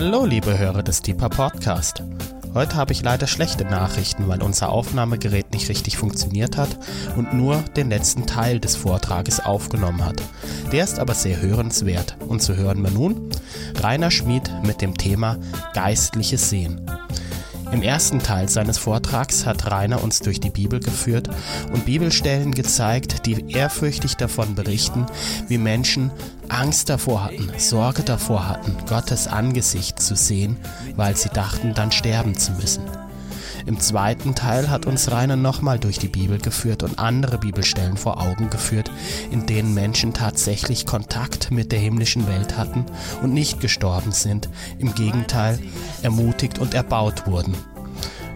Hallo, liebe Hörer des Deeper Podcast. Heute habe ich leider schlechte Nachrichten, weil unser Aufnahmegerät nicht richtig funktioniert hat und nur den letzten Teil des Vortrages aufgenommen hat. Der ist aber sehr hörenswert und so hören wir nun Rainer Schmid mit dem Thema Geistliches Sehen. Im ersten Teil seines Vortrags hat Rainer uns durch die Bibel geführt und Bibelstellen gezeigt, die ehrfürchtig davon berichten, wie Menschen Angst davor hatten, Sorge davor hatten, Gottes Angesicht zu sehen, weil sie dachten, dann sterben zu müssen. Im zweiten Teil hat uns Rainer nochmal durch die Bibel geführt und andere Bibelstellen vor Augen geführt, in denen Menschen tatsächlich Kontakt mit der himmlischen Welt hatten und nicht gestorben sind, im Gegenteil ermutigt und erbaut wurden.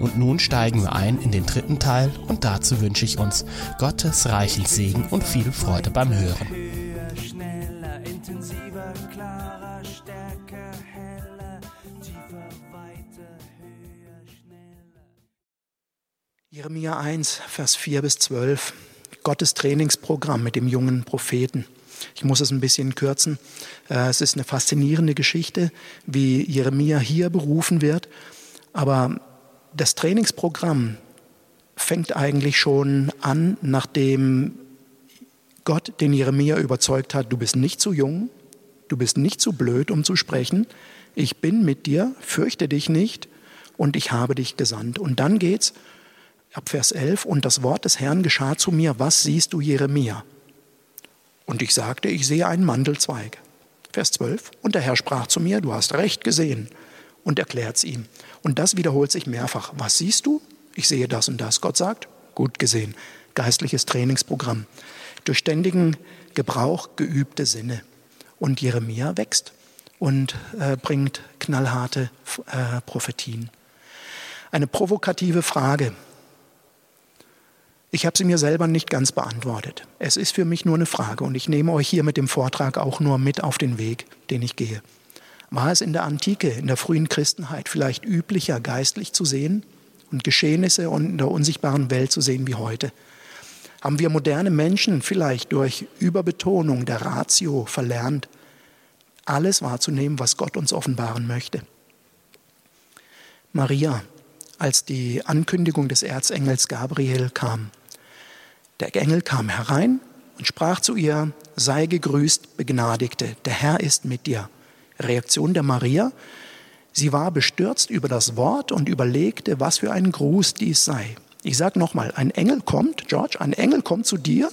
Und nun steigen wir ein in den dritten Teil und dazu wünsche ich uns Gottes reichen Segen und viel Freude beim Hören. Jeremia 1, Vers 4 bis 12. Gottes Trainingsprogramm mit dem jungen Propheten. Ich muss es ein bisschen kürzen. Äh, es ist eine faszinierende Geschichte, wie Jeremia hier berufen wird. Aber das Trainingsprogramm fängt eigentlich schon an, nachdem Gott den Jeremia überzeugt hat, du bist nicht zu jung, du bist nicht zu blöd, um zu sprechen. Ich bin mit dir, fürchte dich nicht und ich habe dich gesandt. Und dann geht's ab Vers 11, und das Wort des Herrn geschah zu mir, was siehst du, Jeremia? Und ich sagte, ich sehe einen Mandelzweig. Vers 12, und der Herr sprach zu mir, du hast recht gesehen, und erklärt es ihm. Und das wiederholt sich mehrfach. Was siehst du? Ich sehe das und das. Gott sagt, gut gesehen. Geistliches Trainingsprogramm. Durch ständigen Gebrauch geübte Sinne. Und Jeremia wächst und äh, bringt knallharte äh, Prophetien. Eine provokative Frage. Ich habe sie mir selber nicht ganz beantwortet. Es ist für mich nur eine Frage und ich nehme euch hier mit dem Vortrag auch nur mit auf den Weg, den ich gehe. War es in der Antike, in der frühen Christenheit vielleicht üblicher, geistlich zu sehen und Geschehnisse in der unsichtbaren Welt zu sehen wie heute? Haben wir moderne Menschen vielleicht durch Überbetonung der Ratio verlernt, alles wahrzunehmen, was Gott uns offenbaren möchte? Maria, als die Ankündigung des Erzengels Gabriel kam, der Engel kam herein und sprach zu ihr, sei gegrüßt, Begnadigte, der Herr ist mit dir. Reaktion der Maria, sie war bestürzt über das Wort und überlegte, was für ein Gruß dies sei. Ich sage nochmal, ein Engel kommt, George, ein Engel kommt zu dir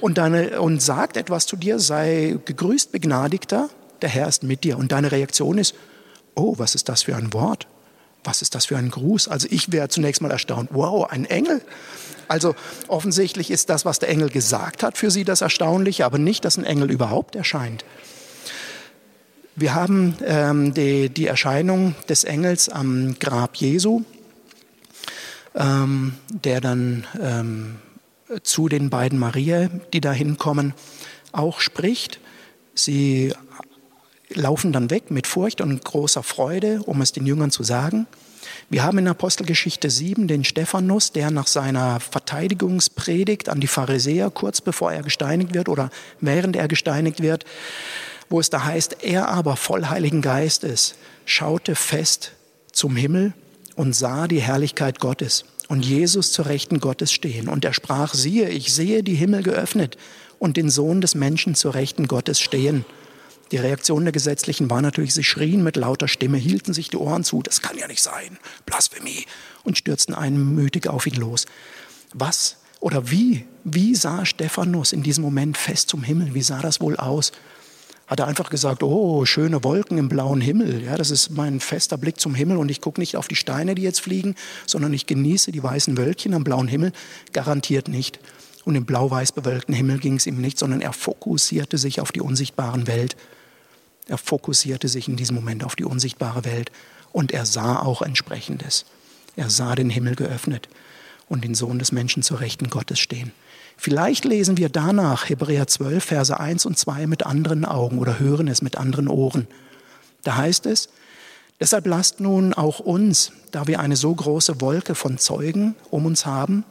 und, deine, und sagt etwas zu dir, sei gegrüßt, Begnadigter, der Herr ist mit dir. Und deine Reaktion ist, oh, was ist das für ein Wort? Was ist das für ein Gruß? Also ich wäre zunächst mal erstaunt, wow, ein Engel. Also offensichtlich ist das, was der Engel gesagt hat, für sie das Erstaunliche, aber nicht, dass ein Engel überhaupt erscheint. Wir haben ähm, die, die, Erscheinung des Engels am Grab Jesu, ähm, der dann ähm, zu den beiden Maria, die da hinkommen, auch spricht. Sie laufen dann weg mit Furcht und großer Freude, um es den Jüngern zu sagen. Wir haben in Apostelgeschichte 7 den Stephanus, der nach seiner Verteidigungspredigt an die Pharisäer, kurz bevor er gesteinigt wird oder während er gesteinigt wird, wo es da heißt, er aber voll Heiligen Geistes schaute fest zum Himmel und sah die Herrlichkeit Gottes und Jesus zur Rechten Gottes stehen. Und er sprach, siehe, ich sehe die Himmel geöffnet und den Sohn des Menschen zur Rechten Gottes stehen. Die Reaktion der Gesetzlichen war natürlich, sie schrien mit lauter Stimme, hielten sich die Ohren zu, das kann ja nicht sein, Blasphemie, und stürzten einmütig auf ihn los. Was oder wie, wie sah Stephanus in diesem Moment fest zum Himmel? Wie sah das wohl aus? Hat er einfach gesagt, oh, schöne Wolken im blauen Himmel, ja, das ist mein fester Blick zum Himmel und ich gucke nicht auf die Steine, die jetzt fliegen, sondern ich genieße die weißen Wölkchen am blauen Himmel? Garantiert nicht. Und im blau-weiß bewölkten Himmel ging es ihm nicht, sondern er fokussierte sich auf die unsichtbaren Welt. Er fokussierte sich in diesem Moment auf die unsichtbare Welt und er sah auch entsprechendes. Er sah den Himmel geöffnet und den Sohn des Menschen zur Rechten Gottes stehen. Vielleicht lesen wir danach Hebräer 12, Verse 1 und 2 mit anderen Augen oder hören es mit anderen Ohren. Da heißt es, deshalb lasst nun auch uns, da wir eine so große Wolke von Zeugen um uns haben,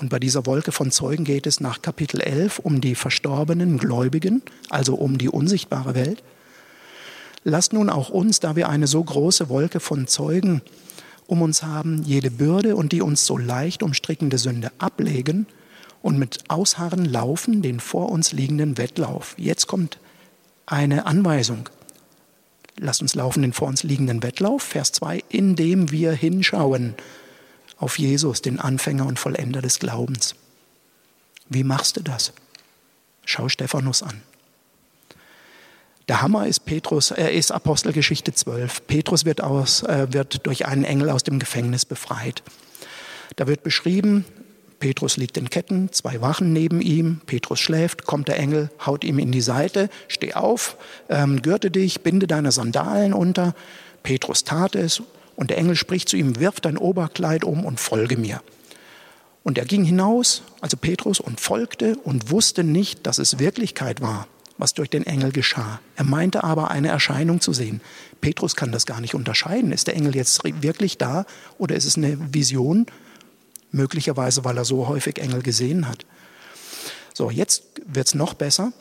und bei dieser Wolke von Zeugen geht es nach Kapitel 11 um die verstorbenen Gläubigen, also um die unsichtbare Welt, Lasst nun auch uns, da wir eine so große Wolke von Zeugen um uns haben, jede Bürde und die uns so leicht umstrickende Sünde ablegen und mit Ausharren laufen den vor uns liegenden Wettlauf. Jetzt kommt eine Anweisung. Lasst uns laufen den vor uns liegenden Wettlauf, Vers 2, indem wir hinschauen auf Jesus, den Anfänger und Vollender des Glaubens. Wie machst du das? Schau Stephanus an. Der Hammer ist Petrus, er ist Apostelgeschichte 12. Petrus wird, aus, äh, wird durch einen Engel aus dem Gefängnis befreit. Da wird beschrieben, Petrus liegt in Ketten, zwei Wachen neben ihm, Petrus schläft, kommt der Engel, haut ihm in die Seite, steh auf, ähm, gürte dich, binde deine Sandalen unter. Petrus tat es und der Engel spricht zu ihm, wirf dein Oberkleid um und folge mir. Und er ging hinaus, also Petrus, und folgte und wusste nicht, dass es Wirklichkeit war, was durch den Engel geschah. Er meinte aber, eine Erscheinung zu sehen. Petrus kann das gar nicht unterscheiden. Ist der Engel jetzt wirklich da oder ist es eine Vision? Möglicherweise, weil er so häufig Engel gesehen hat. So, jetzt wird es noch besser.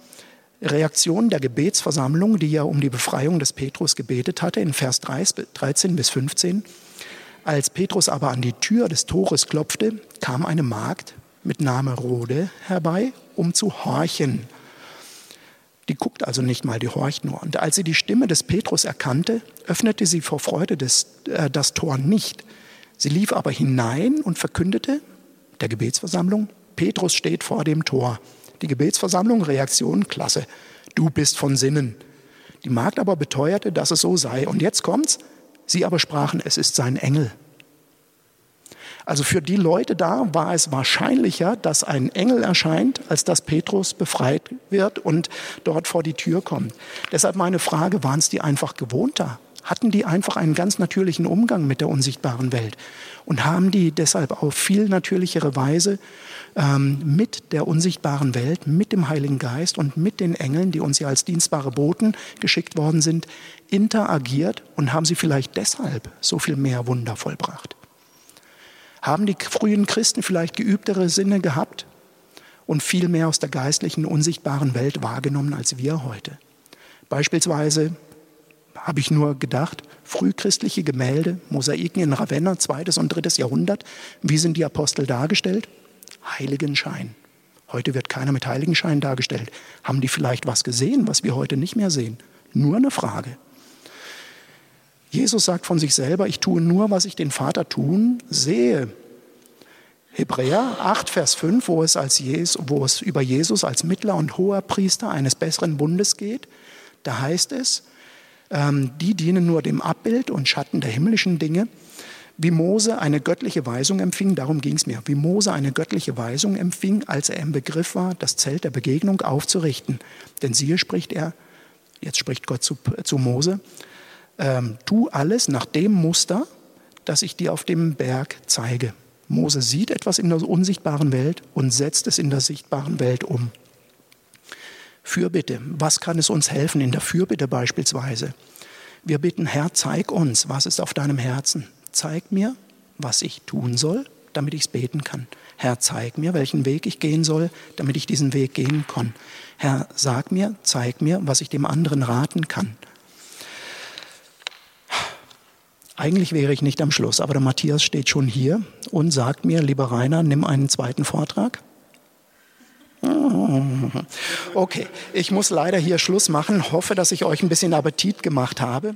Reaktion der Gebetsversammlung, die ja um die Befreiung des Petrus gebetet hatte, in Vers 13 bis 15. Als Petrus aber an die Tür des Tores klopfte, kam eine Magd mit Name Rode herbei, um zu horchen. Die guckt also nicht mal, die horcht nur. Und als sie die Stimme des Petrus erkannte, öffnete sie vor Freude des, äh, das Tor nicht, Sie lief aber hinein und verkündete der Gebetsversammlung, Petrus steht vor dem Tor. Die Gebetsversammlung, Reaktion, klasse, du bist von Sinnen. Die Magd aber beteuerte, dass es so sei. Und jetzt kommt's, sie aber sprachen, es ist sein Engel. Also für die Leute da war es wahrscheinlicher, dass ein Engel erscheint, als dass Petrus befreit wird und dort vor die Tür kommt. Deshalb meine Frage, waren es die einfach gewohnter? hatten die einfach einen ganz natürlichen Umgang mit der unsichtbaren Welt und haben die deshalb auf viel natürlichere Weise ähm, mit der unsichtbaren Welt, mit dem Heiligen Geist und mit den Engeln, die uns ja als dienstbare Boten geschickt worden sind, interagiert und haben sie vielleicht deshalb so viel mehr Wunder vollbracht. Haben die frühen Christen vielleicht geübtere Sinne gehabt und viel mehr aus der geistlichen, unsichtbaren Welt wahrgenommen als wir heute? Beispielsweise habe ich nur gedacht, frühchristliche Gemälde, Mosaiken in Ravenna, zweites und drittes Jahrhundert, wie sind die Apostel dargestellt? Heiligenschein. Heute wird keiner mit Heiligenschein dargestellt. Haben die vielleicht was gesehen, was wir heute nicht mehr sehen? Nur eine Frage. Jesus sagt von sich selber, ich tue nur, was ich den Vater tun sehe. Hebräer 8, Vers 5, wo es, als Jesus, wo es über Jesus als Mittler und hoher Priester eines besseren Bundes geht, da heißt es, ähm, die dienen nur dem Abbild und Schatten der himmlischen Dinge. Wie Mose eine göttliche Weisung empfing, darum ging es mir, wie Mose eine göttliche Weisung empfing, als er im Begriff war, das Zelt der Begegnung aufzurichten. Denn siehe, spricht er, jetzt spricht Gott zu, zu Mose, ähm, tu alles nach dem Muster, das ich dir auf dem Berg zeige. Mose sieht etwas in der unsichtbaren Welt und setzt es in der sichtbaren Welt um. Fürbitte. Was kann es uns helfen in der Fürbitte beispielsweise? Wir bitten, Herr, zeig uns, was ist auf deinem Herzen. Zeig mir, was ich tun soll, damit ich es beten kann. Herr, zeig mir, welchen Weg ich gehen soll, damit ich diesen Weg gehen kann. Herr, sag mir, zeig mir, was ich dem anderen raten kann. Eigentlich wäre ich nicht am Schluss, aber der Matthias steht schon hier und sagt mir, lieber Rainer, nimm einen zweiten Vortrag. Okay, ich muss leider hier Schluss machen. Hoffe, dass ich euch ein bisschen Appetit gemacht habe.